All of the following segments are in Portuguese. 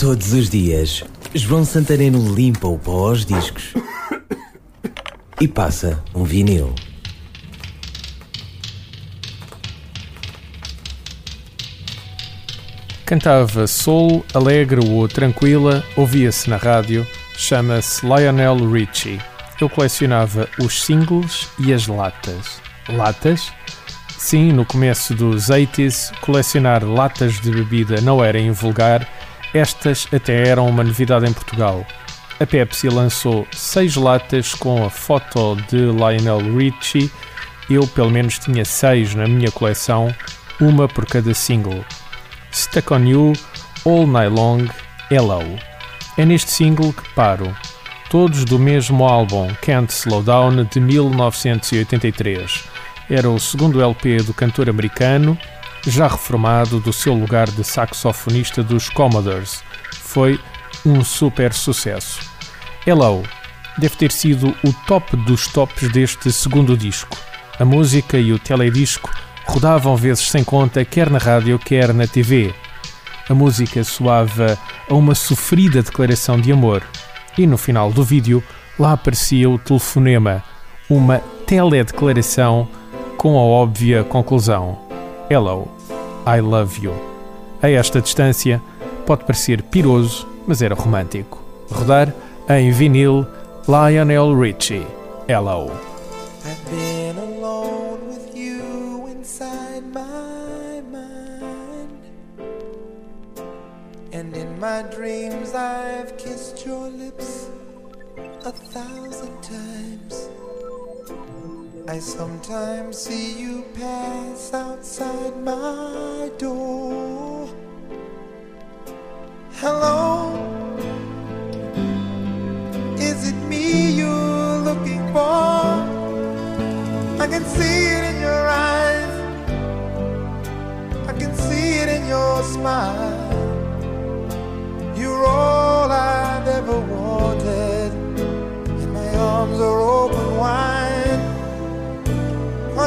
Todos os dias, João Santareno limpa o pó aos discos e passa um vinil. Cantava soul, alegre ou tranquila, ouvia-se na rádio, chama-se Lionel Richie. Eu colecionava os singles e as latas. Latas? Sim, no começo dos 80s, colecionar latas de bebida não era invulgar, estas até eram uma novidade em Portugal. A Pepsi lançou seis latas com a foto de Lionel Richie. Eu, pelo menos, tinha seis na minha coleção, uma por cada single. Stuck on You, All Night Long, Hello. É neste single que paro. Todos do mesmo álbum Can't Slow Down de 1983. Era o segundo LP do cantor americano, já reformado do seu lugar de saxofonista dos Commodores. Foi um super sucesso. Hello deve ter sido o top dos tops deste segundo disco. A música e o teledisco rodavam vezes sem conta, quer na rádio, quer na TV. A música soava a uma sofrida declaração de amor. E no final do vídeo, lá aparecia o telefonema, uma teledeclaração com a óbvia conclusão: Hello, I love you. A esta distância, pode parecer piroso, mas era romântico. Rodar em vinil Lionel Richie. Hello. I've been alone with you inside my mind. And in my dreams, I've kissed your lips a thousand times. I sometimes see you pass outside my door. Hello, is it me you're looking for? I can see it in your eyes. I can see it in your smile. You're all I've ever wanted. And my arms are open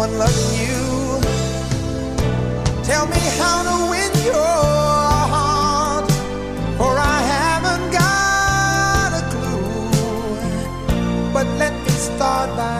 someone loving you. Tell me how to win your heart, for I haven't got a clue. But let me start by.